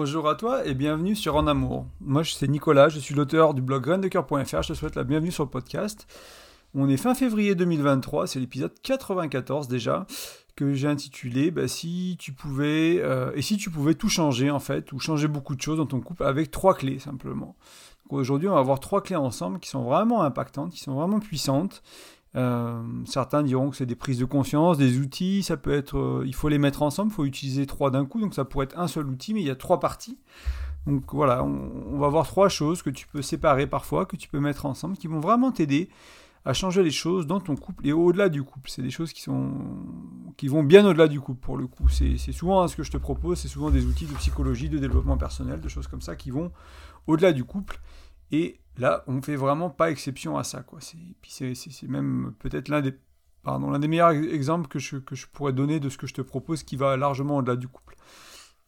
Bonjour à toi et bienvenue sur En Amour. Moi, c'est Nicolas, je suis l'auteur du blog graindecoeur.fr. Je te souhaite la bienvenue sur le podcast. On est fin février 2023, c'est l'épisode 94 déjà, que j'ai intitulé bah, Si tu pouvais, euh, et si tu pouvais tout changer en fait, ou changer beaucoup de choses dans ton couple avec trois clés simplement. Aujourd'hui, on va avoir trois clés ensemble qui sont vraiment impactantes, qui sont vraiment puissantes euh, certains diront que c'est des prises de conscience, des outils, ça peut être, euh, il faut les mettre ensemble, il faut utiliser trois d'un coup, donc ça pourrait être un seul outil, mais il y a trois parties. Donc voilà, on, va voir trois choses que tu peux séparer parfois, que tu peux mettre ensemble, qui vont vraiment t'aider à changer les choses dans ton couple et au-delà du couple. C'est des choses qui, sont, qui vont bien au-delà du couple pour le coup. C'est souvent ce que je te propose, c'est souvent des outils de psychologie, de développement personnel, de choses comme ça qui vont au-delà du couple. Et Là, on ne fait vraiment pas exception à ça. Quoi. C'est, puis c'est, même peut-être l'un des, pardon, l'un des meilleurs exemples que je, pourrais donner de ce que je te propose qui va largement au-delà du couple.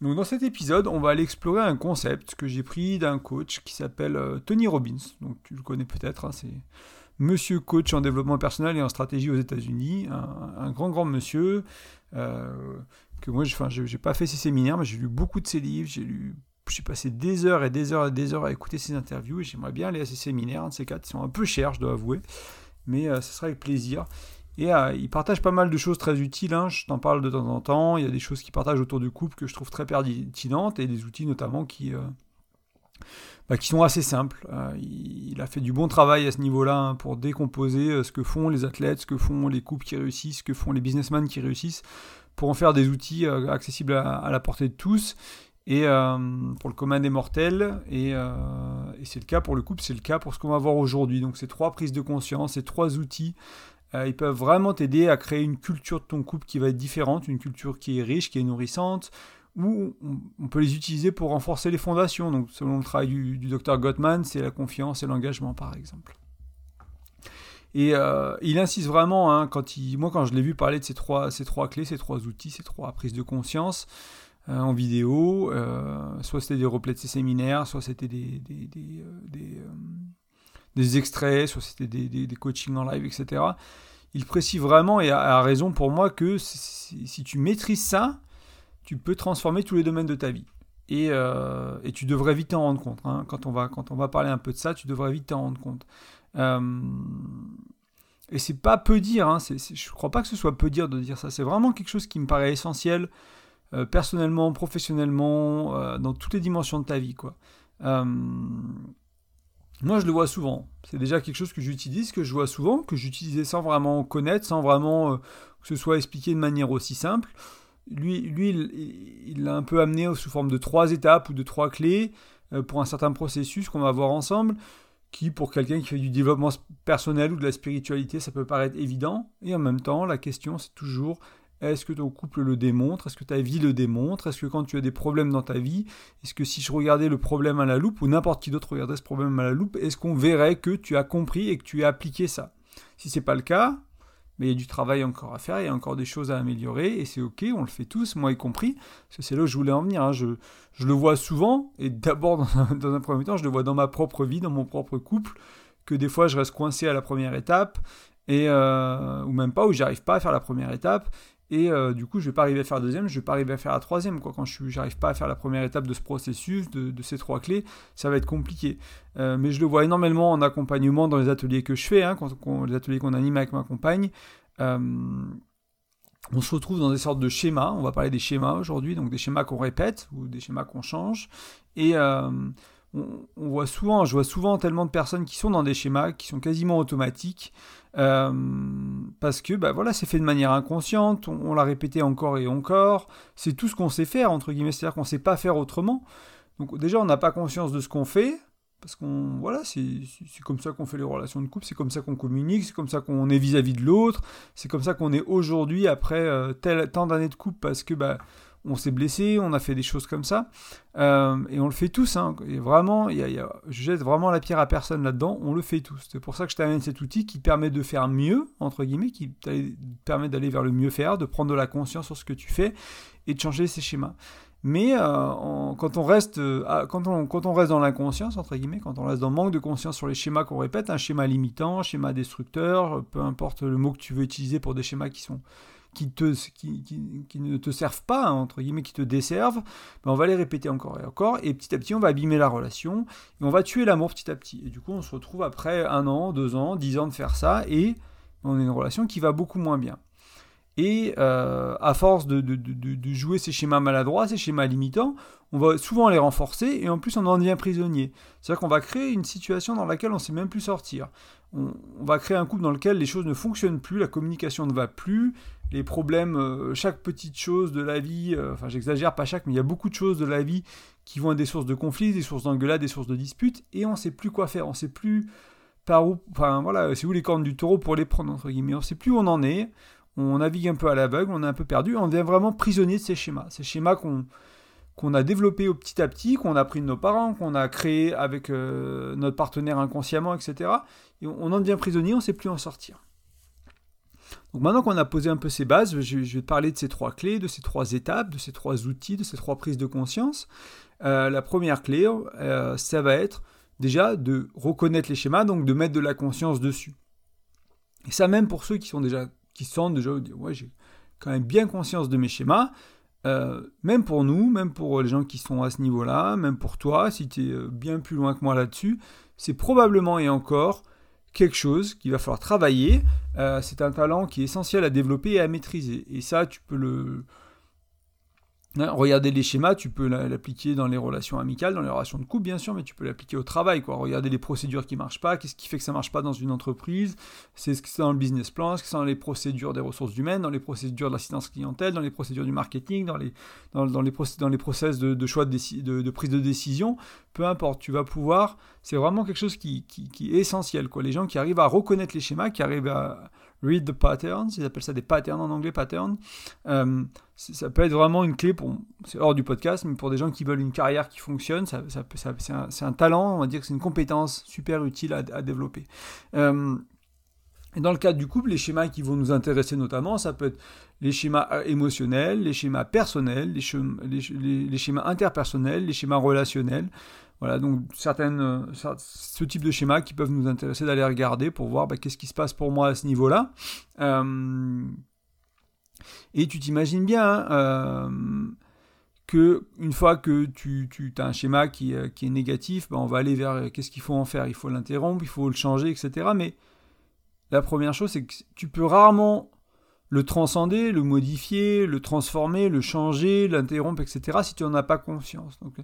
Dans cet épisode, on va aller explorer un concept que j'ai pris d'un coach qui s'appelle euh, Tony Robbins. Donc tu le connais peut-être, hein, c'est monsieur coach en développement personnel et en stratégie aux États-Unis, un, grand grand monsieur euh, que moi, je n'ai pas fait ses séminaires, mais j'ai lu beaucoup de ses livres, j'ai lu j'ai passé des heures et des heures et des heures à écouter ces interviews et j'aimerais bien aller à ces séminaires, de ces quatre. Ils sont un peu chers, je dois avouer, mais euh, ce sera avec plaisir. Et euh, il partage pas mal de choses très utiles, hein. je t'en parle de temps en temps. Il y a des choses qu'il partage autour du couple que je trouve très pertinentes et des outils notamment qui, euh, bah, qui sont assez simples. il a fait du bon travail à ce niveau-là hein, pour décomposer ce que font les athlètes, ce que font les couples qui réussissent, ce que font les businessmen qui réussissent, pour en faire des outils accessibles à la portée de tous et euh, pour le commun des mortels, euh, et, c'est le cas pour le couple, c'est le cas pour ce qu'on va voir aujourd'hui. Donc ces trois prises de conscience, ces trois outils, euh, ils peuvent vraiment t'aider à créer une culture de ton couple qui va être différente, une culture qui est riche, qui est nourrissante, ou on, peut les utiliser pour renforcer les fondations. Donc selon le travail du, docteur Gottman, c'est la confiance et l'engagement par exemple. Et il insiste vraiment, hein, quand il, moi quand je l'ai vu parler de ces trois, ces trois clés, ces trois outils, ces trois prises de conscience, en vidéo. Euh, soit c'était des replays de ses séminaires, soit c'était des, des, des, euh, des, extraits, soit c'était des, coachings en live, etc. Il précise vraiment, et a, raison pour moi, que si, tu maîtrises ça, tu peux transformer tous les domaines de ta vie. Et, et tu devrais vite t'en rendre compte. Hein. Quand, on va, quand on va parler un peu de ça, tu devrais vite t'en rendre compte. et c'est pas peu dire, hein. je crois pas que ce soit peu dire de dire ça. C'est vraiment quelque chose qui me paraît essentiel euh, personnellement, professionnellement, euh, dans toutes les dimensions de ta vie. Quoi. Euh, moi, je le vois souvent. C'est déjà quelque chose que j'utilise, que je vois souvent, que j'utilisais sans vraiment connaître, sans vraiment que ce soit expliqué de manière aussi simple. Lui, lui il l'a un peu amené sous forme de trois étapes ou de trois clés pour un certain processus qu'on va voir ensemble qui, pour quelqu'un qui fait du développement personnel ou de la spiritualité, ça peut paraître évident. Et en même temps, la question, c'est toujours est-ce que ton couple le démontre? Est-ce que ta vie le démontre? Est-ce que quand tu as des problèmes dans ta vie, est-ce que si je regardais le problème à la loupe, ou n'importe qui d'autre regardait ce problème à la loupe, est-ce qu'on verrait que tu as compris et que tu as appliqué ça? Si c'est pas le cas, mais il y a du travail encore à faire, il y a encore des choses à améliorer, et c'est ok, on le fait tous, moi y compris, parce que c'est là où je voulais en venir. Hein. Je, le vois souvent, et d'abord dans, un premier temps, je le vois dans ma propre vie, dans mon propre couple, que des fois je reste coincé à la première étape, et euh, ou même pas, où j'arrive pas à faire la première étape, et euh, du coup, je vais pas arriver à faire la deuxième, je vais pas arriver à faire la troisième. Quoi. Quand je n'arrive pas à faire la première étape de ce processus, de, ces trois clés, ça va être compliqué. Euh, mais je le vois énormément en accompagnement dans les ateliers que je fais, hein, quand, les ateliers qu'on anime avec ma compagne. Euh, on se retrouve dans des sortes de schémas. On va parler des schémas aujourd'hui, donc des schémas qu'on répète ou des schémas qu'on change. Et on, voit souvent, je vois souvent tellement de personnes qui sont dans des schémas qui sont quasiment automatiques. Euh, parce que bah voilà, c'est fait de manière inconsciente, on, l'a répété encore et encore, c'est tout ce qu'on sait faire, entre guillemets, c'est-à-dire qu'on ne sait pas faire autrement. Donc déjà, on n'a pas conscience de ce qu'on fait, parce qu'on voilà, c'est comme ça qu'on fait les relations de couple, c'est comme ça qu'on communique, c'est comme ça qu'on est vis-à-vis de l'autre, c'est comme ça qu'on est aujourd'hui après euh, tel, tant d'années de couple, parce que bah, on s'est blessé, on a fait des choses comme ça, euh, et on le fait tous. Hein. vraiment, je jette vraiment la pierre à personne là-dedans, on le fait tous. C'est pour ça que je t'amène cet outil qui permet de faire mieux, entre guillemets, qui permet d'aller vers le mieux faire, de prendre de la conscience sur ce que tu fais et de changer ces schémas. Mais euh, quand, on reste, euh, quand on reste dans l'inconscience, entre guillemets, quand on reste dans le manque de conscience sur les schémas qu'on répète, un schéma limitant, un schéma destructeur, peu importe le mot que tu veux utiliser pour des schémas qui sont qui, te, qui, qui, ne te servent pas, entre guillemets, qui te desservent, ben on va les répéter encore et encore, et petit à petit, on va abîmer la relation, et on va tuer l'amour petit à petit. Et du coup, on se retrouve après un an, deux ans, dix ans de faire ça, et on a une relation qui va beaucoup moins bien. Et euh, à force de, jouer ces schémas maladroits, ces schémas limitants, on va souvent les renforcer et en plus on en devient prisonnier. C'est-à-dire qu'on va créer une situation dans laquelle on ne sait même plus sortir. On, va créer un couple dans lequel les choses ne fonctionnent plus, la communication ne va plus, les problèmes, euh, chaque petite chose de la vie, euh, enfin j'exagère pas chaque, mais il y a beaucoup de choses de la vie qui vont être des sources de conflits, des sources d'engueulades, des sources de disputes, et on ne sait plus quoi faire, on ne sait plus par où, enfin voilà, c'est où les cornes du taureau pour les prendre, entre guillemets, on ne sait plus où on en est, on navigue un peu à l'aveugle, on est un peu perdu, on devient vraiment prisonnier de ces schémas. Ces schémas qu'on a développés au petit à petit, qu'on a pris de nos parents, qu'on a créé avec euh, notre partenaire inconsciemment, etc. Et on en devient prisonnier, on ne sait plus en sortir. Donc maintenant qu'on a posé un peu ces bases, je, vais te parler de ces trois clés, de ces trois étapes, de ces trois outils, de ces trois prises de conscience. Euh, la première clé, euh, ça va être déjà de reconnaître les schémas, donc de mettre de la conscience dessus. Et ça même pour ceux qui sont déjà qui sentent déjà, ouais, j'ai quand même bien conscience de mes schémas. Euh, même pour nous, même pour les gens qui sont à ce niveau-là, même pour toi, si tu es euh, bien plus loin que moi là-dessus, c'est probablement et encore quelque chose qu'il va falloir travailler. Euh, c'est un talent qui est essentiel à développer et à maîtriser. Et ça, tu peux le, regarder les schémas, tu peux l'appliquer dans les relations amicales, dans les relations de couple, bien sûr, mais tu peux l'appliquer au travail. Quoi. Regarder les procédures qui ne marchent pas, qu'est-ce qui fait que ça ne marche pas dans une entreprise, c'est ce qui est dans le business plan, ce qui est dans les procédures des ressources humaines, dans les procédures de l'assistance clientèle, dans les procédures du marketing, dans les, dans, dans les process de, choix de, prise de décision. Peu importe, tu vas pouvoir. C'est vraiment quelque chose qui, qui, est essentiel. Quoi. Les gens qui arrivent à reconnaître les schémas, qui arrivent à read the patterns, ils appellent ça des patterns en anglais, patterns. Euh, ça peut être vraiment une clé pour, c'est hors du podcast, mais pour des gens qui veulent une carrière qui fonctionne, ça, ça, c'est, un, talent, on va dire que c'est une compétence super utile à, développer. Euh, et dans le cadre du couple, les schémas qui vont nous intéresser notamment, ça peut être les schémas euh, émotionnels, les schémas personnels, les schémas interpersonnels, les schémas relationnels. Voilà, donc certaines, euh, ce type de schémas qui peuvent nous intéresser d'aller regarder pour voir bah, qu'est-ce qui se passe pour moi à ce niveau-là. Euh, et tu t'imagines bien hein, euh, que une fois que tu, tu as un schéma qui, qui est négatif, bah, on va aller vers qu'est-ce qu'il faut en faire? Il faut l'interrompre, il faut le changer, etc. Mais la première chose, c'est que tu peux rarement le transcender, le modifier, le transformer, le changer, l'interrompre, etc. si tu n'en as pas conscience. Donc,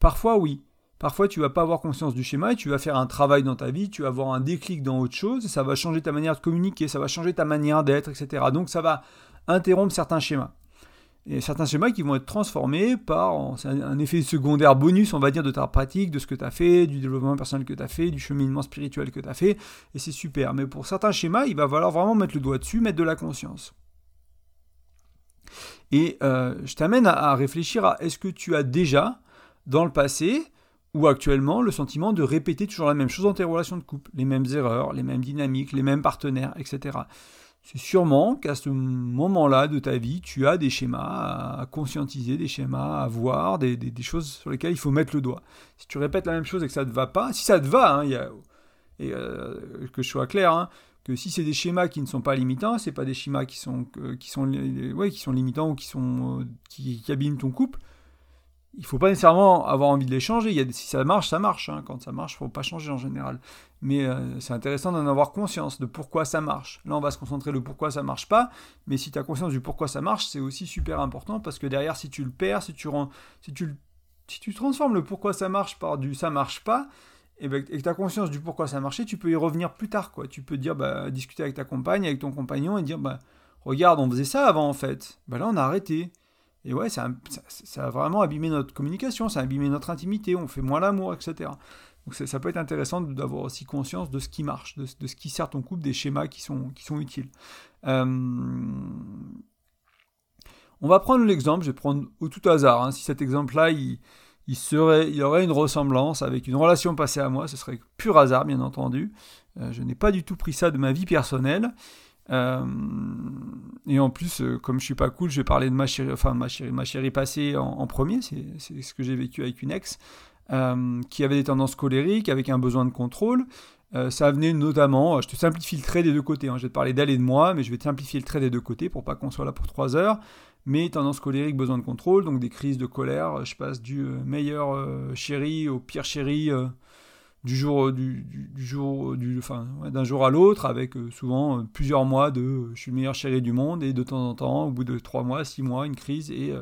parfois, oui. Parfois, tu vas pas avoir conscience du schéma et tu vas faire un travail dans ta vie, tu vas avoir un déclic dans autre chose et ça va changer ta manière de communiquer, ça va changer ta manière d'être, etc. Donc, ça va interrompre certains schémas. Et certains schémas qui vont être transformés par un effet secondaire bonus, on va dire, de ta pratique, de ce que tu as fait, du développement personnel que tu as fait, du cheminement spirituel que tu as fait, et c'est super. Mais pour certains schémas, il va falloir vraiment mettre le doigt dessus, mettre de la conscience. Et euh, je t'amène à réfléchir à est-ce que tu as déjà, dans le passé, ou actuellement le sentiment de répéter toujours la même chose dans tes relations de couple, les mêmes erreurs, les mêmes dynamiques, les mêmes partenaires, etc. C'est sûrement qu'à ce moment-là de ta vie, tu as des schémas à conscientiser, des schémas à voir, des, choses sur lesquelles il faut mettre le doigt. Si tu répètes la même chose et que ça ne te va pas, si ça te va, hein, et euh, que je sois clair, hein, que si c'est des schémas qui ne sont pas limitants, c'est pas des schémas qui sont, euh, limitants ou euh, qui abîment ton couple, il faut pas nécessairement avoir envie de les changer. Il y a, si ça marche, ça marche. Hein. Quand ça marche, faut pas changer en général. Mais euh, c'est intéressant d'en avoir conscience de pourquoi ça marche. Là, on va se concentrer le pourquoi ça marche pas. Mais si tu as conscience du pourquoi ça marche, c'est aussi super important parce que derrière, si tu le perds, si tu, si tu, si tu transformes le pourquoi ça marche par du ça marche pas, et, ben, que tu as conscience du pourquoi ça marchait, tu peux y revenir plus tard. Tu peux dire, bah, discuter avec ta compagne, avec ton compagnon et dire, bah, regarde, on faisait ça avant en fait. Bah, là, on a arrêté. Et ouais, ça, a vraiment abîmé notre communication, ça a abîmé notre intimité, on fait moins l'amour, etc. Donc ça peut être intéressant d'avoir aussi conscience de ce qui marche, de, ce qui sert ton couple, des schémas qui sont, utiles. Euh, on va prendre l'exemple, je vais prendre au tout hasard, hein. si cet exemple-là, il, il aurait une ressemblance avec une relation passée à moi, ce serait pur hasard, bien entendu. Euh, je n'ai pas du tout pris ça de ma vie personnelle. Euh, et en plus, euh, comme je suis pas cool, je vais parler de ma chérie, enfin ma chérie, ma chérie passée en, premier. C'est ce que j'ai vécu avec une ex euh, qui avait des tendances colériques, avec un besoin de contrôle. ça venait notamment, je te simplifie le trait des deux côtés, hein. je vais te parler d'elle et de moi, mais je vais te simplifier le trait des deux côtés pour pas qu'on soit là pour trois heures. Mais tendance colérique, besoin de contrôle, donc des crises de colère, je passe du meilleur chéri au pire chéri du jour du, jour du enfin d'un jour à l'autre avec euh, souvent euh, plusieurs mois de euh, je suis le meilleur chéri du monde et de temps en temps au bout de trois mois six mois une crise et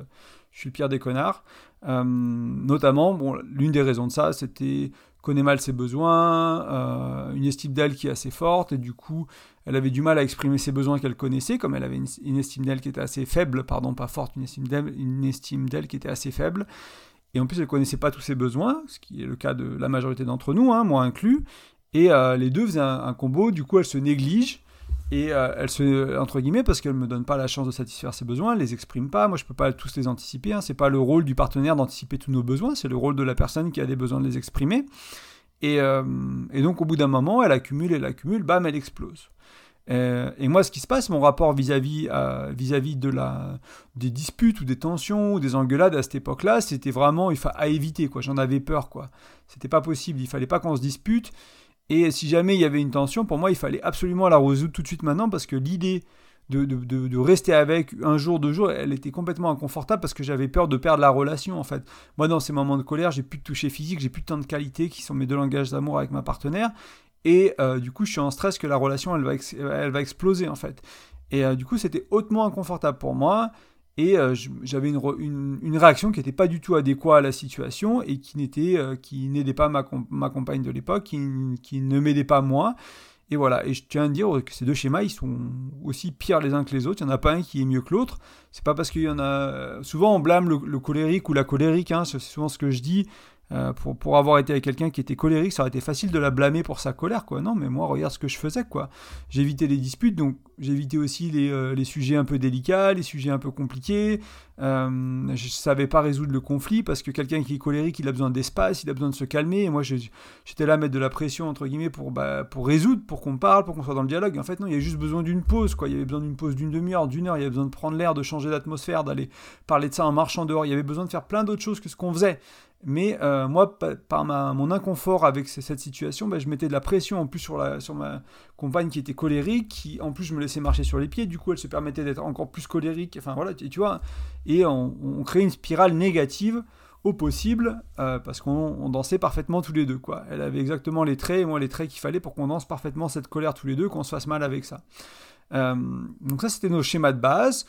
je suis le pire des connards. Notamment bon l'une des raisons de ça c'était connaît mal ses besoins une estime d'elle qui est assez forte et du coup elle avait du mal à exprimer ses besoins qu'elle connaissait comme elle avait une, une estime d'elle qui était assez faible pardon pas forte une estime d'elle une estime d'elle qui était assez faible et en plus, elle ne connaissait pas tous ses besoins, ce qui est le cas de la majorité d'entre nous, hein, moi inclus. Et euh, les deux faisaient un, combo, du coup, elle se néglige. Et euh, elle se, entre guillemets, parce qu'elle ne me donne pas la chance de satisfaire ses besoins, elle les exprime pas. Moi, je ne peux pas tous les anticiper. Hein. C'est pas le rôle du partenaire d'anticiper tous nos besoins, c'est le rôle de la personne qui a des besoins de les exprimer. Et, euh, et donc, au bout d'un moment, elle accumule, elle accumule, bam, elle explose. Euh, et moi, ce qui se passe, mon rapport vis-à-vis euh, vis-à-vis de la des disputes ou des tensions ou des engueulades à cette époque-là, c'était vraiment il à éviter quoi. J'en avais peur quoi. C'était pas possible. Il fallait pas qu'on se dispute. Et si jamais il y avait une tension, pour moi, il fallait absolument la résoudre tout de suite maintenant parce que l'idée de, de, de, rester avec un jour, deux jours, elle était complètement inconfortable parce que j'avais peur de perdre la relation en fait. Moi, dans ces moments de colère, j'ai plus de toucher physique, j'ai plus de temps de qualité qui sont mes deux langages d'amour avec ma partenaire. Et euh, du coup, je suis en stress que la relation, elle va, elle va exploser, en fait. Et euh, du coup, c'était hautement inconfortable pour moi. Et euh, j'avais une, une, réaction qui n'était pas du tout adéquate à la situation et qui n'était qui n'aidait pas ma, ma, compagne de l'époque, qui, qui, ne m'aidait pas moi. Et voilà, et je tiens à dire que ces deux schémas, ils sont aussi pires les uns que les autres. Il n'y en a pas un qui est mieux que l'autre. C'est pas parce qu'il y en a. Souvent, on blâme le, colérique ou la colérique, hein, c'est souvent ce que je dis. Euh, pour, pour, avoir été avec quelqu'un qui était colérique, ça aurait été facile de la blâmer pour sa colère, quoi. Non, mais moi, regarde ce que je faisais, quoi. J'évitais les disputes, donc j'évitais aussi les, euh, les, sujets un peu délicats, les sujets un peu compliqués. Euh, je savais pas résoudre le conflit parce que quelqu'un qui est colérique, il a besoin d'espace, il a besoin de se calmer. Et moi, j'étais là à mettre de la pression, entre guillemets, pour, bah, pour résoudre, pour qu'on parle, pour qu'on soit dans le dialogue. en fait, non, il y a juste besoin d'une pause, quoi. Il y avait besoin d'une pause d'une demi-heure, d'une heure. Il y avait besoin de prendre l'air, de changer d'atmosphère, d'aller parler de ça en marchant dehors. Il y avait besoin de faire plein d'autres choses que ce qu'on faisait. Mais euh, moi, par ma, mon inconfort avec cette situation, bah, je mettais de la pression en plus sur, la, sur ma compagne qui était colérique, qui en plus je me laissais marcher sur les pieds, du coup elle se permettait d'être encore plus colérique, enfin voilà, tu, vois, et on, on, crée une spirale négative au possible, euh, parce qu'on dansait parfaitement tous les deux, quoi. Elle avait exactement les traits, et moi les traits qu'il fallait pour qu'on danse parfaitement cette colère tous les deux, qu'on se fasse mal avec ça. Euh, donc ça, c'était nos schémas de base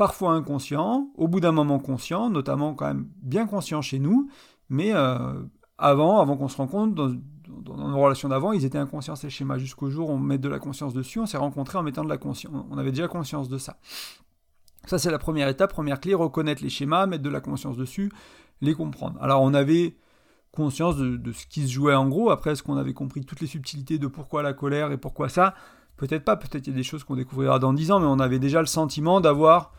parfois inconscient, au bout d'un moment conscient, notamment quand même bien conscient chez nous, mais euh, avant, avant qu'on se rende compte, dans, nos relations d'avant, ils étaient inconscients ces schémas, jusqu'au jour où on met de la conscience dessus, on s'est rencontrés en mettant de la conscience, on avait déjà conscience de ça. Ça c'est la première étape, première clé, reconnaître les schémas, mettre de la conscience dessus, les comprendre. Alors on avait conscience de, de ce qui se jouait en gros, après est-ce qu'on avait compris toutes les subtilités de pourquoi la colère et pourquoi ça? Peut-être pas, peut-être il y a des choses qu'on découvrira dans 10 ans, mais on avait déjà le sentiment d'avoir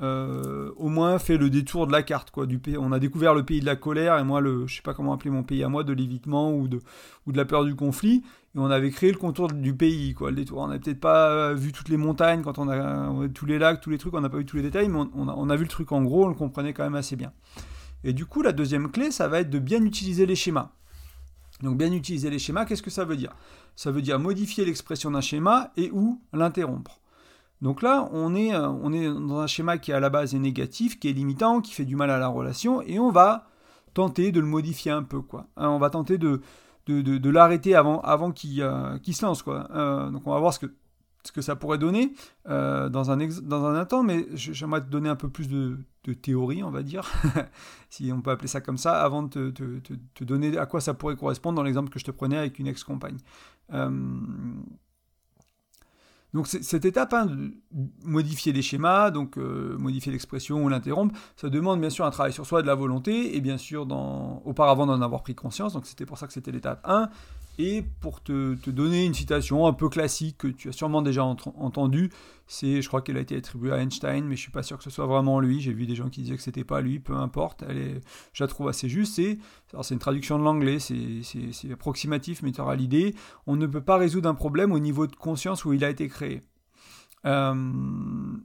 euh, au moins fait le détour de la carte quoi on a découvert le pays de la colère et moi le je sais pas comment appeler mon pays à moi de l'évitement ou de la peur du conflit. Et on avait créé le contour du pays quoi on n'a peut-être pas euh, vu toutes les montagnes quand on a tous les lacs tous les trucs. On n'a pas vu tous les détails mais on, a, on, a, vu le truc en gros. On le comprenait quand même assez bien. Et du coup la deuxième clé ça va être de bien utiliser les schémas. Donc bien utiliser les schémas qu'est-ce que ça veut dire? Ça veut dire modifier l'expression d'un schéma et ou l'interrompre donc là, on est, euh, on est dans un schéma qui à la base est négatif, qui est limitant, qui fait du mal à la relation, et on va tenter de le modifier un peu. Quoi. Hein, on va tenter de, l'arrêter avant, avant qu'il euh, se lance. Euh, donc on va voir ce que, ça pourrait donner dans, un temps, mais j'aimerais te donner un peu plus de, théorie, on va dire, si on peut appeler ça comme ça, avant de te donner à quoi ça pourrait correspondre dans l'exemple que je te prenais avec une ex-compagne. Donc cette étape, hein, modifier les schémas, donc euh, modifier l'expression ou l'interrompre, ça demande bien sûr un travail sur soi, de la volonté, et bien sûr auparavant d'en avoir pris conscience, donc c'était pour ça que c'était l'étape 1. Et pour te, donner une citation un peu classique que tu as sûrement déjà entendue, c'est, je crois qu'elle a été attribuée à Einstein, mais je suis pas sûr que ce soit vraiment lui. J'ai vu des gens qui disaient que c'était pas lui, peu importe. Je la trouve assez juste. C'est, c'est une traduction de l'anglais, c'est, approximatif, mais tu auras l'idée. On ne peut pas résoudre un problème au niveau de conscience où il a été créé. Euh,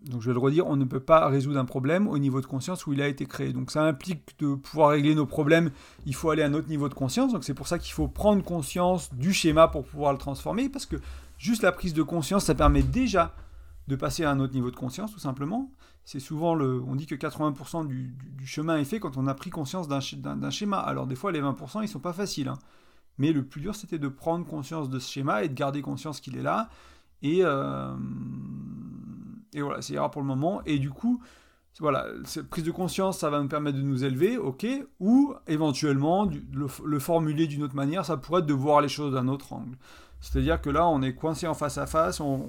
donc je vais le redire, on ne peut pas résoudre un problème au niveau de conscience où il a été créé. Donc ça implique de pouvoir régler nos problèmes, il faut aller à un autre niveau de conscience. Donc c'est pour ça qu'il faut prendre conscience du schéma pour pouvoir le transformer, parce que juste la prise de conscience, ça permet déjà de passer à un autre niveau de conscience, tout simplement. C'est souvent le, on dit que 80% du, chemin est fait quand on a pris conscience d'un schéma. Alors des fois les 20% ils sont pas faciles, hein. mais le plus dur c'était de prendre conscience de ce schéma et de garder conscience qu'il est là et, euh, et voilà, c'est ira pour le moment. Et du coup, voilà, cette prise de conscience, ça va nous permettre de nous élever, ok, ou éventuellement le, formuler d'une autre manière, ça pourrait être de voir les choses d'un autre angle. C'est-à-dire que là, on est coincé en face à face, on,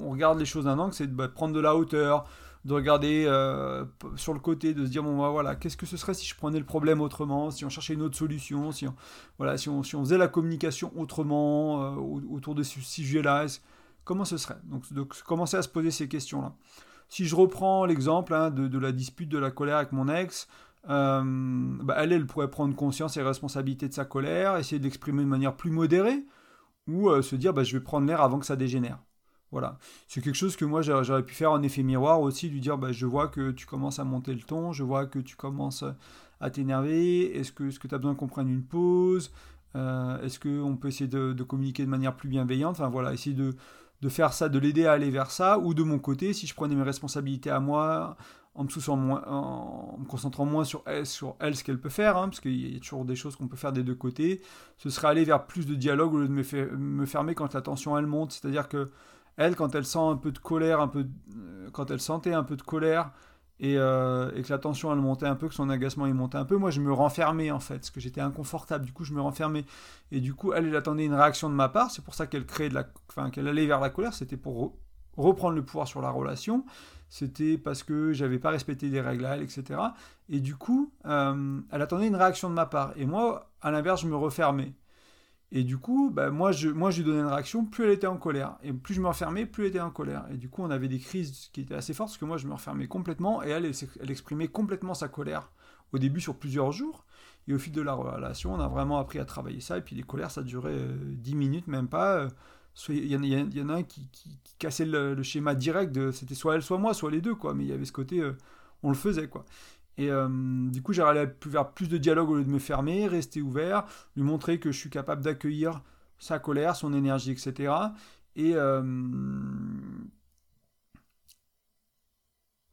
on regarde les choses d'un angle, c'est de bah, prendre de la hauteur, de regarder euh, sur le côté, de se dire bon bah, voilà, qu'est-ce que ce serait si je prenais le problème autrement, si on cherchait une autre solution, si on, voilà, si on, si on faisait la communication autrement euh, autour de ce sujet-là, comment ce serait? Donc, commencer à se poser ces questions-là. Si je reprends l'exemple hein, de, la dispute de la colère avec mon ex, euh, bah, elle, elle pourrait prendre conscience et responsabilité de sa colère, essayer de l'exprimer de manière plus modérée, ou se dire bah, je vais prendre l'air avant que ça dégénère. Voilà. C'est quelque chose que moi j'aurais pu faire en effet miroir aussi, lui dire bah, je vois que tu commences à monter le ton, je vois que tu commences à t'énerver, est-ce que, tu as besoin qu'on prenne une pause? Euh, Est-ce qu'on peut essayer de, communiquer de manière plus bienveillante? Enfin voilà, essayer de, faire ça, de l'aider à aller vers ça, ou de mon côté, si je prenais mes responsabilités à moi, en me, moins, en me concentrant moins sur elle, sur elle ce qu'elle peut faire, hein, parce qu'il y a toujours des choses qu'on peut faire des deux côtés, ce serait aller vers plus de dialogue au lieu de me, me fermer quand la tension elle monte. C'est-à-dire que elle, quand elle sent un peu de colère, un peu, euh, quand elle sentait un peu de colère euh, et, que la tension elle montait un peu, que son agacement il montait un peu, moi je me renfermais en fait, parce que j'étais inconfortable. Du coup, je me renfermais et du coup, elle, attendait une réaction de ma part. C'est pour ça qu'elle créait de la, enfin qu'elle allait vers la colère. C'était pour reprendre le pouvoir sur la relation. C'était parce que j'avais pas respecté des règles à elle, etc. Et du coup, euh, elle attendait une réaction de ma part. Et moi, à l'inverse, je me refermais. Et du coup, bah, moi, je, moi, je lui donnais une réaction, plus elle était en colère. Et plus je me refermais, plus elle était en colère. Et du coup, on avait des crises qui étaient assez fortes, parce que moi, je me refermais complètement, et elle, elle, exprimait complètement sa colère au début sur plusieurs jours. Et au fil de la relation, on a vraiment appris à travailler ça. Et puis les colères, ça durait euh, dix 10 minutes, même pas. Il y, en a un qui, cassait le, schéma direct c'était soit elle, soit moi, soit les deux, quoi. Mais il y avait ce côté, euh, on le faisait, quoi. Et euh, du coup, j'allais vers plus de dialogue au lieu de me fermer, rester ouvert, lui montrer que je suis capable d'accueillir sa colère, son énergie, etc. Et euh,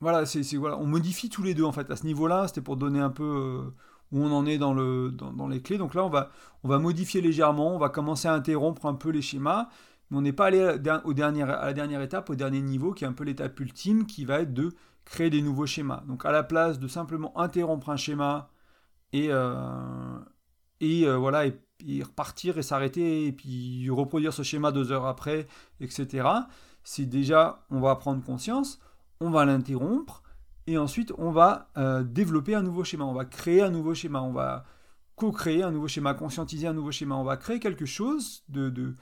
voilà, c'est, voilà, on modifie tous les deux en fait. À ce niveau-là, c'était pour donner un peu euh, où on en est dans, le, dans, les clés. Donc là, on va, on va modifier légèrement, on va commencer à interrompre un peu les schémas, mais on n'est pas allé au à la dernière étape, au dernier niveau, qui est un peu l'étape ultime, qui va être de créer des nouveaux schémas. Donc à la place de simplement interrompre un schéma et, euh, et euh, voilà, et, repartir et s'arrêter et puis reproduire ce schéma deux heures après, etc. C'est déjà, on va prendre conscience, on va l'interrompre et ensuite on va euh, développer un nouveau schéma, on va créer un nouveau schéma, on va co-créer un nouveau schéma, conscientiser un nouveau schéma, on va créer quelque chose de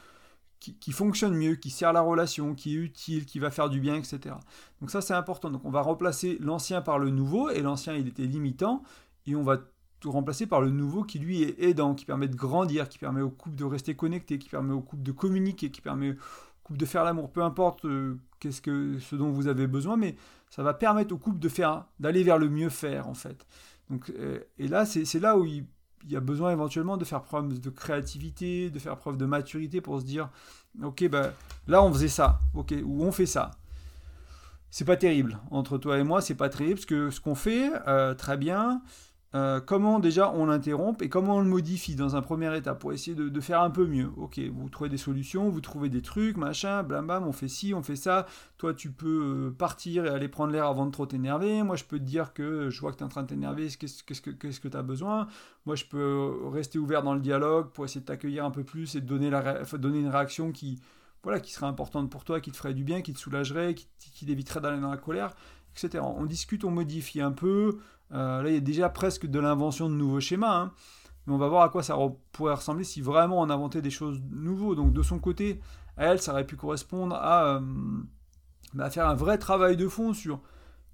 qui, fonctionne mieux, qui sert la relation, qui est utile, qui va faire du bien, etc. Donc ça c'est important. Donc on va remplacer l'ancien par le nouveau, et l'ancien il était limitant, et on va tout remplacer par le nouveau qui lui est aidant, qui permet de grandir, qui permet au couple de rester connecté, qui permet au couple de communiquer, qui permet au couple de faire l'amour, peu importe euh, qu'est-ce que ce dont vous avez besoin, mais ça va permettre au couple de faire d'aller vers le mieux faire en fait. Donc, euh, et là c'est là où il il y a besoin éventuellement de faire preuve de créativité, de faire preuve de maturité pour se dire, ok, bah, là on faisait ça, ok, ou on fait ça. C'est pas terrible. Entre toi et moi, c'est pas terrible, parce que ce qu'on fait, euh, très bien, euh, comment déjà on l'interrompt et comment on le modifie dans un premier état pour essayer de, faire un peu mieux. Ok, vous trouvez des solutions, vous trouvez des trucs, machin, blam on fait ci, on fait ça. Toi, tu peux euh, partir et aller prendre l'air avant de trop t'énerver. Moi, je peux te dire que je vois que tu es en train de t'énerver, qu'est-ce que tu as besoin. Moi, je peux rester ouvert dans le dialogue pour essayer de t'accueillir un peu plus et de donner, la donner une réaction qui, voilà, qui serait importante pour toi, qui te ferait du bien, qui te soulagerait, qui, qui d'aller dans la colère, etc. On discute, on modifie un peu. Euh, là, il y a déjà presque de l'invention de nouveaux schémas. Hein. Mais on va voir à quoi ça pourrait ressembler si vraiment on inventait des choses nouveaux. Donc de son côté, elle, ça aurait pu correspondre à, euh, bah, faire un vrai travail de fond sur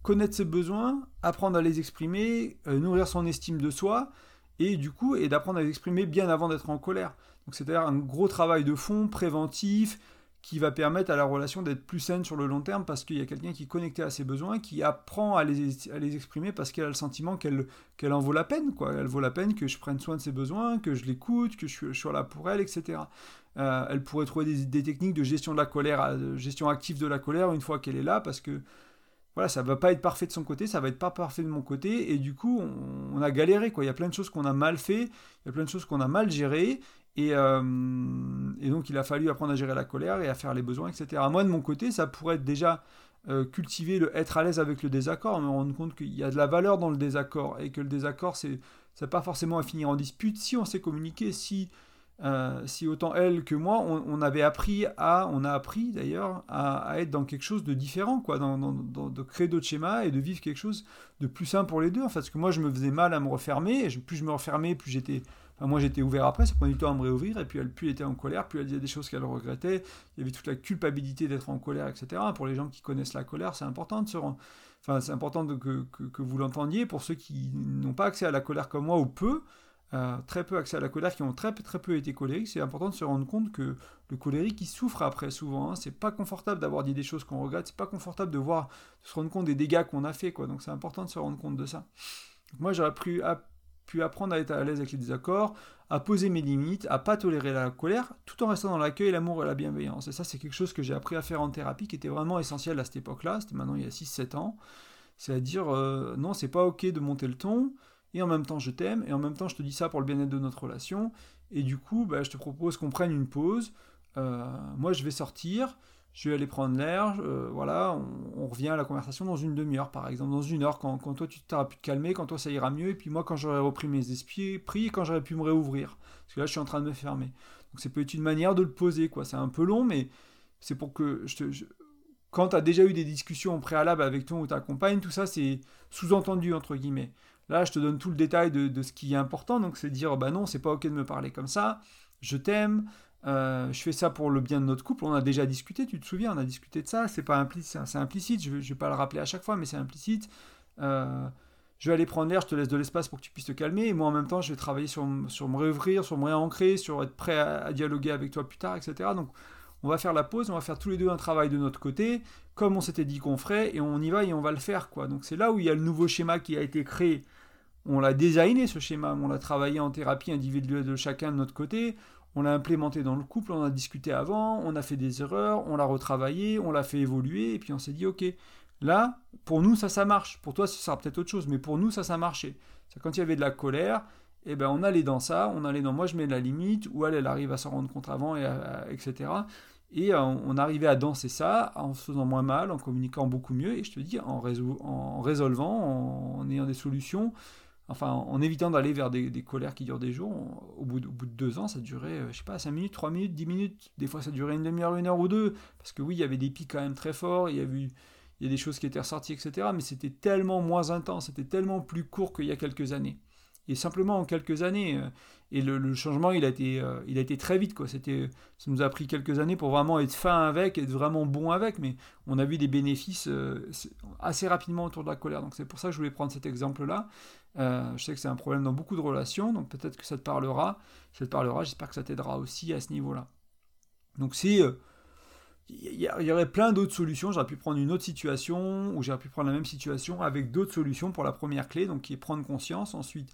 connaître ses besoins, apprendre à les exprimer, euh, nourrir son estime de soi, et du coup, et d'apprendre à les exprimer bien avant d'être en colère. Donc c'est-à-dire un gros travail de fond, préventif, qui va permettre à la relation d'être plus saine sur le long terme parce qu'il y a quelqu'un qui est connecté à ses besoins, qui apprend à les, exprimer parce qu'elle a le sentiment qu'elle en vaut la peine, quoi. Elle vaut la peine que je prenne soin de ses besoins, que je l'écoute, que je, je suis là pour elle, etc. Euh, elle pourrait trouver des, techniques de gestion de la colère, de gestion active de la colère une fois qu'elle est là parce que voilà, ça va pas être parfait de son côté, ça va être pas parfait de mon côté, et du coup, on, a galéré, quoi. Il y a plein de choses qu'on a mal fait, il y a plein de choses qu'on a mal gérées, et, euh, et, donc il a fallu apprendre à gérer la colère et à faire les besoins, etc. Moi, de mon côté, ça pourrait être déjà euh, cultiver le être à l'aise avec le désaccord, me rendre compte qu'il y a de la valeur dans le désaccord, et que le désaccord, c'est pas forcément à finir en dispute si on sait communiquer, si euh, si autant elle que moi, on, avait appris à, on a appris d'ailleurs à, être dans quelque chose de différent, quoi, dans, de créer d'autres schémas et de vivre quelque chose de plus sain pour les deux. En fait, parce que moi, je me faisais mal à me refermer, et plus je me refermais, plus j'étais, moi, j'étais ouvert après, ça prenait du temps à me réouvrir, et puis elle, plus elle était en colère, plus elle disait des choses qu'elle regrettait. Il y avait toute la culpabilité d'être en colère, etc. Pour les gens qui connaissent la colère, c'est important de se Enfin, c'est important que, que, vous l'entendiez. Pour ceux qui n'ont pas accès à la colère comme moi ou peu, euh, très peu accès à la colère, qui ont très, très peu été colériques, c'est important de se rendre compte que le colérique, il souffre après souvent. Hein. C'est pas confortable d'avoir dit des choses qu'on regrette, c'est pas confortable de voir, se rendre compte des dégâts qu'on a fait. Donc c'est important de se rendre compte de ça. moi, j'aurais pu, pu apprendre à être à l'aise avec les désaccords, à poser mes limites, à pas tolérer la colère, tout en restant dans l'accueil, l'amour et la bienveillance. Et ça, c'est quelque chose que j'ai appris à faire en thérapie, qui était vraiment essentiel à cette époque-là. C'était maintenant il y a 6-7 ans. C'est à dire, euh, non, c'est pas ok de monter le ton et en même temps je t'aime, et en même temps je te dis ça pour le bien-être de notre relation, et du coup bah, je te propose qu'on prenne une pause, euh, moi je vais sortir, je vais aller prendre l'air, euh, voilà, on, revient à la conversation dans une demi-heure par exemple, dans une heure. Quand, toi tu t'auras pu te calmer, quand toi ça ira mieux, et puis moi quand j'aurai repris mes esprits, pris, quand j'aurai pu me réouvrir, parce que là je suis en train de me fermer. Donc c'est peut-être une manière de le poser, quoi, c'est un peu long, mais c'est pour que quand tu as déjà eu des discussions préalables avec ton ou ta compagne, tout ça c'est sous-entendu entre guillemets. Là, je te donne tout le détail de, ce qui est important, donc c'est dire, bah non, c'est pas ok de me parler comme ça, je t'aime, euh, je fais ça pour le bien de notre couple, on a déjà discuté, tu te souviens, on a discuté de ça, c'est pas implicite, c'est implicite, je, ne vais pas le rappeler à chaque fois, mais c'est implicite. Euh, je vais aller prendre l'air, je te laisse de l'espace pour que tu puisses te calmer, et moi en même temps, je vais travailler sur, sur me réouvrir, sur me réancrer, sur être prêt à, dialoguer avec toi plus tard, etc. Donc, on va faire la pause, on va faire tous les deux un travail de notre côté, comme on s'était dit qu'on ferait, et on y va et on va le faire. Donc, c'est là où il y a le nouveau schéma qui a été créé. On l'a designé ce schéma, on l'a travaillé en thérapie individuelle de chacun de notre côté, on l'a implémenté dans le couple, on a discuté avant, on a fait des erreurs, on l'a retravaillé, on l'a fait évoluer, et puis on s'est dit, ok, là, pour nous, ça, ça marche. Pour toi, ça sera peut-être autre chose, mais pour nous, ça, ça marchait. Quand il y avait de la colère, eh ben, on allait dans ça, on allait dans moi, je mets la limite, ou elle, elle arrive à s'en rendre compte avant, et etc. Et euh, on arrivait à danser ça en se faisant moins mal, en communiquant beaucoup mieux, et je te dis, en résolvant, en ayant des solutions, enfin en évitant d'aller vers des, colères qui durent des jours, au bout, de, deux ans, ça durait, euh, je sais pas, 5 minutes, 3 minutes, 10 minutes, des fois ça durait une demi-heure, une heure ou deux, parce que oui, il y avait des pics quand même très forts, il y, avait, il y a des choses qui étaient ressorties, etc., mais c'était tellement moins intense, c'était tellement plus court qu'il y a quelques années. Et simplement en quelques années, euh, et le, changement, il a, été, euh, il a été très vite, quoi. Ça nous a pris quelques années pour vraiment être fin avec, être vraiment bon avec, mais on a vu des bénéfices assez rapidement autour de la colère. Donc c'est pour ça que je voulais prendre cet exemple-là. Euh, je sais que c'est un problème dans beaucoup de relations, donc peut-être que ça te parlera. Ça te parlera, j'espère que ça t'aidera aussi à ce niveau-là. Donc si il y, aurait plein d'autres solutions, j'aurais pu prendre une autre situation, ou j'aurais pu prendre la même situation avec d'autres solutions pour la première clé, donc qui est prendre conscience, ensuite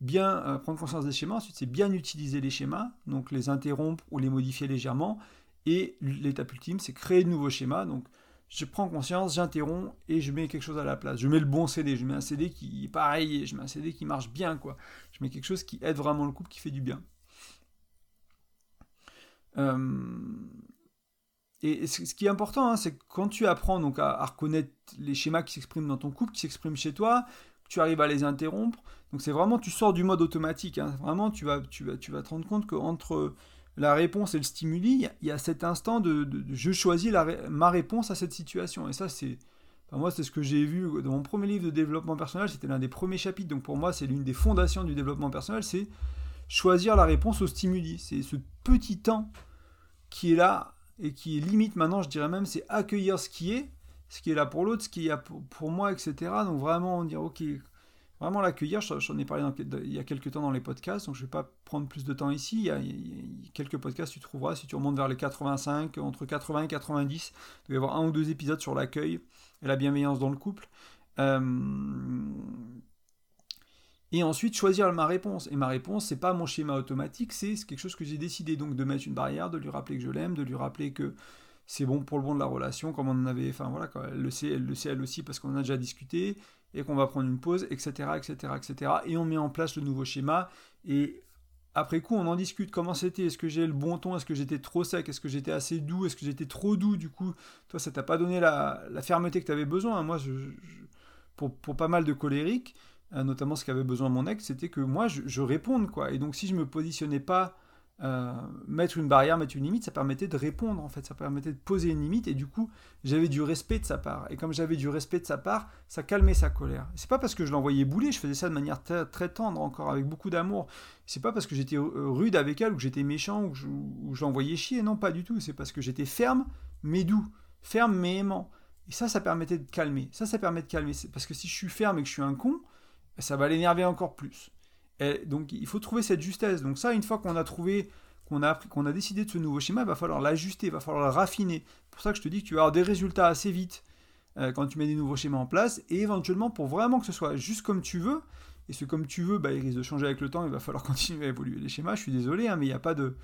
bien euh, prendre conscience des schémas, ensuite c'est bien utiliser les schémas, donc les interrompre ou les modifier légèrement, et l'étape ultime c'est créer de nouveaux schémas, donc je prends conscience, j'interromps et je mets quelque chose à la place. Je mets le bon CD, je mets un CD qui, pareil, je mets un CD qui marche bien, quoi. Je mets quelque chose qui aide vraiment le couple, qui fait du bien. Euh, et ce qui est important, hein, c'est que quand tu apprends donc à, reconnaître les schémas qui s'expriment dans ton couple, qui s'expriment chez toi, tu arrives à les interrompre, donc c'est vraiment, tu sors du mode automatique. Hein. vraiment, tu vas, tu, vas, tu vas te rendre compte qu'entre la réponse et le stimuli, il y a cet instant de, je choisis ma réponse à cette situation. Et ça, c'est. moi, c'est ce que j'ai vu dans mon premier livre de développement personnel, c'était l'un des premiers chapitres. Donc pour moi, c'est l'une des fondations du développement personnel, c'est choisir la réponse au stimuli. C'est ce petit temps qui est là et qui est limite maintenant, je dirais même, c'est accueillir ce qui est, ce qui est là pour l'autre, ce qui est pour, pour moi, etc. Donc vraiment dire, ok, Vraiment l'accueillir, j'en ai parlé il y a quelques temps dans les podcasts, donc je ne vais pas prendre plus de temps ici. Il y, a, quelques podcasts, tu trouveras, si tu remontes vers les 85, entre 80 et 90, il doit y avoir un ou deux épisodes sur l'accueil et la bienveillance dans le couple. Euh, et ensuite choisir ma réponse. Et ma réponse, c'est pas mon schéma automatique, c'est quelque chose que j'ai décidé donc de mettre une barrière, de lui rappeler que je l'aime, de lui rappeler que c'est bon pour le bon de la relation, comme on en avait, enfin voilà, elle le sait, elle le sait elle aussi parce qu'on a déjà discuté et qu'on va prendre une pause, etc., etc., etc. Et on met en place le nouveau schéma et après coup, on en discute. Comment c'était? Est-ce que j'ai le bon ton? Est-ce que j'étais trop sec? Est-ce que j'étais assez doux? Est-ce que j'étais trop doux Du coup, toi, ça t'a pas donné la, fermeté que tu avais besoin. Moi, pour, pas mal de colériques, notamment ce qu'avait besoin mon ex, c'était que moi, je, réponde. quoi. Et donc, si je me positionnais pas euh, mettre une barrière, mettre une limite, ça permettait de répondre en fait, ça permettait de poser une limite et du coup j'avais du respect de sa part. Et comme j'avais du respect de sa part, ça calmait sa colère. C'est pas parce que je l'envoyais bouler, je faisais ça de manière très, tendre encore, avec beaucoup d'amour. C'est pas parce que j'étais rude avec elle ou que j'étais méchant ou que je, l'envoyais chier, non pas du tout. C'est parce que j'étais ferme mais doux, ferme mais aimant. Et ça, ça permettait de calmer. Ça, ça permet de calmer. Parce que si je suis ferme et que je suis un con, ça va l'énerver encore plus donc il faut trouver cette justesse. Donc ça, une fois qu'on a trouvé, qu'on a, qu'on a décidé de ce nouveau schéma, il va falloir l'ajuster, il va falloir le raffiner. C'est pour ça que je te dis que tu vas avoir des résultats assez vite euh, quand tu mets des nouveaux schémas en place, et éventuellement pour vraiment que ce soit juste comme tu veux, et ce comme tu veux, bah, il risque de changer avec le temps, il va falloir continuer à évoluer les schémas, je suis désolé, hein, mais il n'y a pas de,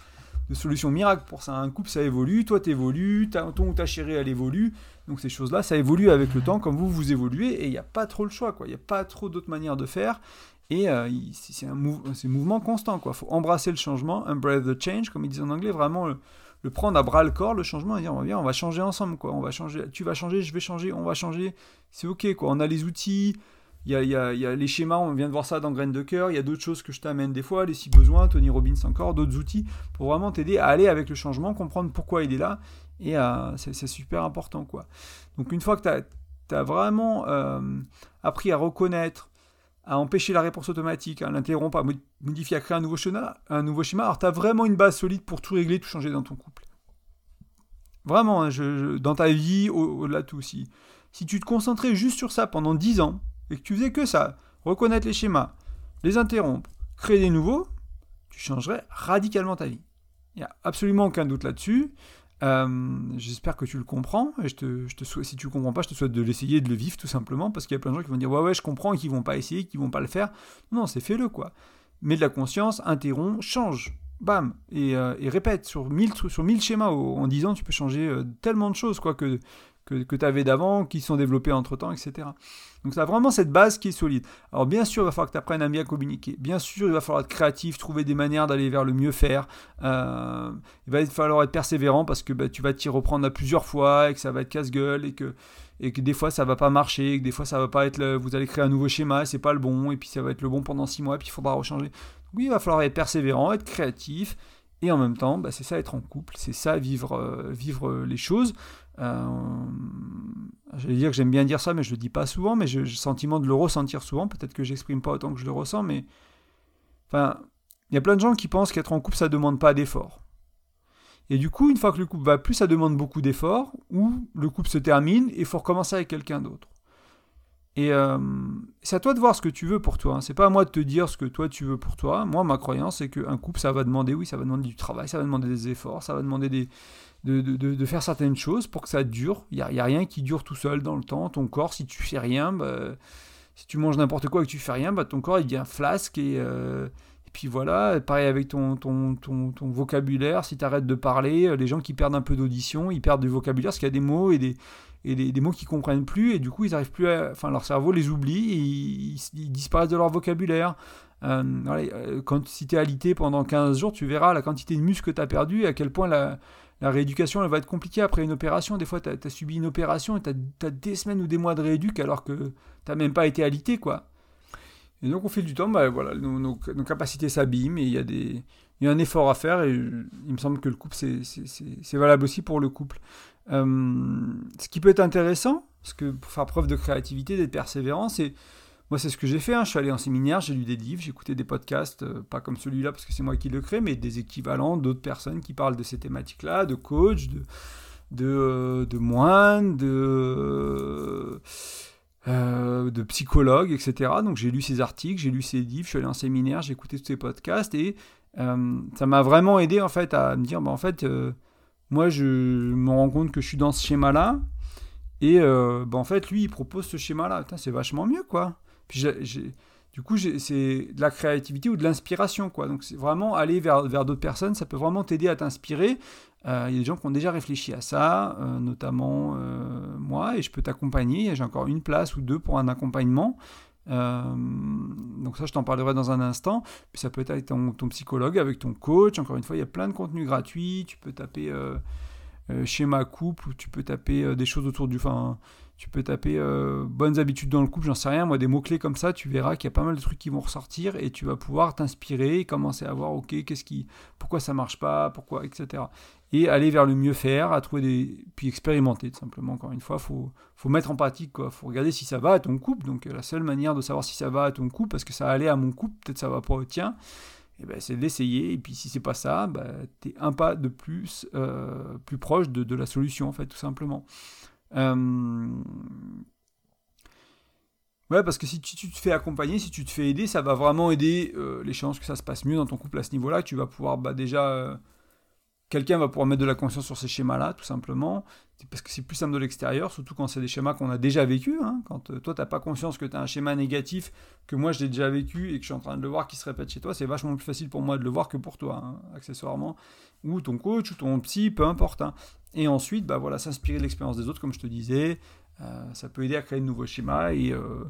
solution miracle pour ça. Un couple, ça évolue, toi tu évolues, ton ou ta chérie, elle évolue, donc ces choses-là, ça évolue avec le temps, comme vous, vous évoluez, et il n'y a pas trop le choix, quoi. il n'y a pas trop d'autres manières de faire, et euh, c'est un mouvement constant. Il faut embrasser le changement, embrace the change, comme ils disent en anglais, vraiment le, prendre à bras le corps, le changement, et dire on va, on va changer ensemble. Quoi. On va changer, tu vas changer, je vais changer, on va changer. C'est OK. Quoi. On a les outils, il y a, les schémas, on vient de voir ça dans Graines de cœur. Il y a d'autres choses que je t'amène des fois, les si besoin, Tony Robbins encore, d'autres outils pour vraiment t'aider à aller avec le changement, comprendre pourquoi il est là. Et euh, c'est super important. quoi. Donc une fois que tu as, vraiment euh, appris à reconnaître, à empêcher la réponse automatique, à l'interrompre, à modifier, à créer un nouveau schéma, un nouveau schéma. Alors, tu as vraiment une base solide pour tout régler, tout changer dans ton couple. Vraiment, hein, dans ta vie, au-delà de tout. Si, si tu te concentrais juste sur ça pendant 10 ans, et que tu faisais que ça, reconnaître les schémas, les interrompre, créer des nouveaux, tu changerais radicalement ta vie. Il n'y a absolument aucun doute là-dessus. Euh, j'espère que tu le comprends. Et je te, souhaite, si tu ne comprends pas, je te souhaite de l'essayer, de le vivre tout simplement, parce qu'il y a plein de gens qui vont dire ouais ouais je comprends et qui vont pas essayer, qui vont pas le faire. Non, c'est fais-le quoi. Mets de la conscience, interromps, change, bam, et, euh, répète sur 1000 sur mille schémas en 10 ans, tu peux changer euh, tellement de choses quoi que que, que tu avais d'avant, qui sont développés entre temps, etc. Donc ça a vraiment cette base qui est solide. Alors bien sûr, il va falloir que tu apprennes à bien communiquer. Bien sûr, il va falloir être créatif, trouver des manières d'aller vers le mieux faire. Euh, il va falloir être persévérant parce que bah, tu vas t'y reprendre à plusieurs fois et que ça va être casse-gueule et que, et que des fois ça va pas marcher, et que des fois ça va pas être le, vous allez créer un nouveau schéma, c'est pas le bon, et puis ça va être le bon pendant six mois, et puis il faudra rechanger. Oui, il va falloir être persévérant, être créatif, et en même temps, bah, c'est ça être en couple, c'est ça vivre, euh, vivre les choses. Euh, J'allais dire que j'aime bien dire ça, mais je le dis pas souvent, mais j'ai le sentiment de le ressentir souvent. Peut-être que j'exprime pas autant que je le ressens, mais. Enfin, il y a plein de gens qui pensent qu'être en couple, ça demande pas d'efforts. Et du coup, une fois que le couple va plus, ça demande beaucoup d'efforts, ou le couple se termine et il faut recommencer avec quelqu'un d'autre. Et euh, c'est à toi de voir ce que tu veux pour toi. Hein. C'est pas à moi de te dire ce que toi tu veux pour toi. Moi, ma croyance, c'est qu'un couple, ça va demander, oui, ça va demander du travail, ça va demander des efforts, ça va demander des, de, de, de, faire certaines choses pour que ça dure. Il n'y a, rien qui dure tout seul dans le temps. Ton corps, si tu fais rien, bah, si tu manges n'importe quoi et que tu fais rien, bah, ton corps il devient flasque et, euh, puis voilà. Pareil avec ton, ton, ton, ton vocabulaire, si tu arrêtes de parler, euh, les gens qui perdent un peu d'audition, ils perdent du vocabulaire parce qu'il y a des mots et des, et des, mots qu'ils comprennent plus et du coup ils arrivent plus à, enfin leur cerveau les oublie ils, disparaissent de leur vocabulaire. Euh, euh quand si tu es alité pendant 15 jours, tu verras la quantité de muscles que tu as perdu et à quel point la, rééducation, va être compliquée après une opération. Des fois, tu as, subi une opération et tu as, des semaines ou des mois de rééduc alors que tu même pas été alité, quoi. Et donc, au fil du temps, bah, voilà, nos, capacités s'abîment et il y, a des, y a un effort à faire. Et il me semble que le couple, c'est valable aussi pour le couple. Euh, ce qui peut être intéressant, parce que pour faire preuve de créativité, d'être persévérant, c'est moi, c'est ce que j'ai fait. Hein. Je suis allé en séminaire, j'ai lu des livres, j'ai écouté des podcasts, euh, pas comme celui-là parce que c'est moi qui le crée, mais des équivalents d'autres personnes qui parlent de ces thématiques-là, de coach, de, de, euh, de moines, de, psychologues, etc. Donc j'ai lu ses articles, j'ai lu ses livres, je suis allé en séminaire, j'ai écouté tous ses podcasts et ça m'a vraiment aidé en fait à me dire, bah, en fait, moi je me rends compte que je suis dans ce schéma-là et bah, en fait lui il propose ce schéma-là, c'est vachement mieux quoi. Puis du coup, c'est de la créativité ou de l'inspiration, quoi. Donc, c'est vraiment aller vers, vers d'autres personnes, ça peut vraiment t'aider à t'inspirer. Euh, il y a des gens qui ont déjà réfléchi à ça, euh, notamment euh, moi, et je peux t'accompagner. J'ai encore une place ou deux pour un accompagnement. Donc ça, je t'en parlerai dans un instant. Puis ça peut être avec ton, psychologue, avec ton coach. Encore une fois, il y a plein de contenus gratuits. Tu peux taper schéma couple, ou tu peux taper des choses autour du... tu peux taper euh, bonnes habitudes dans le couple, j'en sais rien, moi des mots-clés comme ça, tu verras qu'il y a pas mal de trucs qui vont ressortir et tu vas pouvoir t'inspirer commencer à voir, ok, qu'est-ce qui, pourquoi ça marche pas, pourquoi, etc. Et aller vers le mieux faire, à trouver des, puis expérimenter tout simplement. Encore une fois, faut, faut mettre en pratique, quoi. Faut regarder si ça va à ton couple. Donc la seule manière de savoir si ça va à ton couple, parce que ça allait à mon couple, peut-être ça va pas au tien. Eh ben, c'est d'essayer, et puis si c'est pas ça, bah, tu es un pas de plus, euh, plus proche de, de la solution, en fait, tout simplement. Euh, ouais, parce que si tu, te fais accompagner, si tu te fais aider, ça va vraiment aider euh, les chances que ça se passe mieux dans ton couple à ce niveau-là. Tu vas pouvoir bah, déjà. Euh, quelqu'un va pouvoir mettre de la conscience sur ces schémas-là, tout simplement. Parce que c'est plus simple de l'extérieur, surtout quand c'est des schémas qu'on a déjà vécu. Hein. Quand toi, tu n'as pas conscience que tu as un schéma négatif, que moi, je l'ai déjà vécu et que je suis en train de le voir qui se répète chez toi, c'est vachement plus facile pour moi de le voir que pour toi, hein, accessoirement. Ou ton coach, ou ton psy, peu importe. Hein. Et ensuite, bah voilà, s'inspirer de l'expérience des autres, comme je te disais, euh, ça peut aider à créer de nouveaux schémas euh,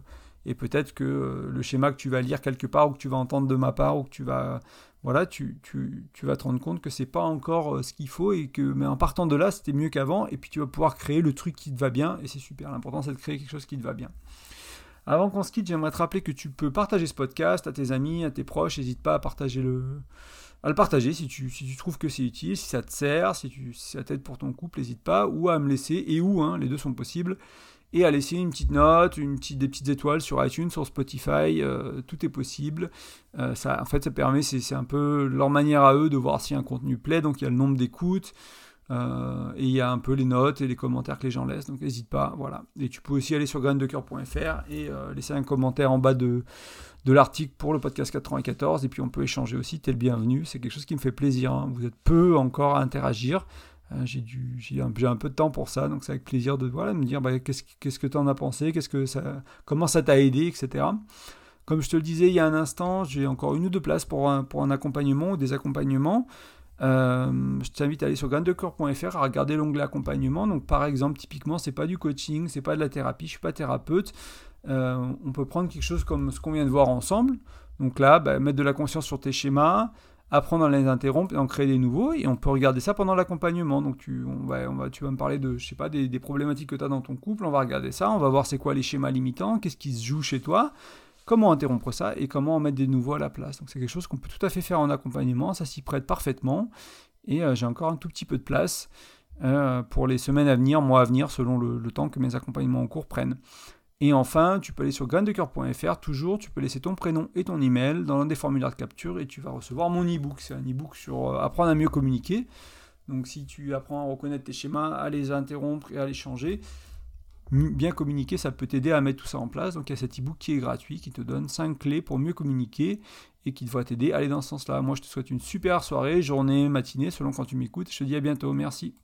et peut-être que euh, le schéma que tu vas lire quelque part ou que tu vas entendre de ma part ou que tu vas voilà, tu, tu, tu vas te rendre compte que c'est pas encore ce qu'il faut et que mais en partant de là, c'était mieux qu'avant et puis tu vas pouvoir créer le truc qui te va bien et c'est super. L'important c'est de créer quelque chose qui te va bien. Avant qu'on se quitte, j'aimerais te rappeler que tu peux partager ce podcast à tes amis, à tes proches. N'hésite pas à partager le, à le partager si tu, trouves que c'est utile, si ça te sert, si, tu, ça t'aide pour ton couple, n'hésite pas, ou à me laisser, et où, hein, les deux sont possibles, et à laisser une petite note, des petites étoiles sur iTunes, sur Spotify, euh, tout est possible. Euh, en fait, ça permet, c'est un peu leur manière à eux de voir si un contenu plaît, donc il y a le nombre d'écoutes, euh, et il y a un peu les notes et les commentaires que les gens laissent, donc n'hésite pas, voilà. Et tu peux aussi aller sur graindecoeur.fr et laisser un commentaire en bas de, de l'article pour le podcast 94 et puis on peut échanger aussi, t'es le bienvenu, c'est quelque chose qui me fait plaisir, hein. vous êtes peu encore à interagir, euh, j'ai, j'ai, un, peu de temps pour ça, donc c'est avec plaisir de voilà, me dire bah, qu'est-ce, qu'est-ce que tu en as pensé, qu'est-ce que ça, comment ça t'a aidé, etc. Comme je te le disais il y a un instant, j'ai encore une ou deux places pour un, pour un accompagnement ou des accompagnements. Euh, je t'invite à aller sur graindecoeur.fr à regarder l'onglet accompagnement. Donc par exemple, typiquement, c'est pas du coaching, c'est pas de la thérapie, je suis pas thérapeute, euh, on peut prendre quelque chose comme ce qu'on vient de voir ensemble. Donc là, bah, mettre de la conscience sur tes schémas, apprendre à les interrompre et en créer des nouveaux. Et on peut regarder ça pendant l'accompagnement. Donc tu, vas me parler de, je sais pas, des, problématiques que tu as dans ton couple. On va regarder ça. On va voir c'est quoi les schémas limitants, qu'est-ce qui se joue chez toi, comment interrompre ça et comment en mettre des nouveaux à la place? Donc c'est quelque chose qu'on peut tout à fait faire en accompagnement. Ça s'y prête parfaitement. Et euh, j'ai encore un tout petit peu de place. Euh, pour les semaines à venir, mois à venir, selon le temps que mes accompagnements en cours prennent. Et enfin, tu peux aller sur graindecoeur.fr, toujours, tu peux laisser ton prénom et ton email dans l'un des formulaires de capture et tu vas recevoir mon e-book. C'est un e-book sur euh, apprendre à mieux communiquer. Donc si tu apprends à reconnaître tes schémas, à les interrompre et à les changer, bien communiquer, ça peut t'aider à mettre tout ça en place. Donc il y a cet e-book qui est gratuit, qui te donne 5 clés pour mieux communiquer et qui devrait t'aider à aller dans ce sens-là. Moi je te souhaite une super soirée, journée, matinée, selon quand tu m'écoutes. Je te dis à bientôt, merci.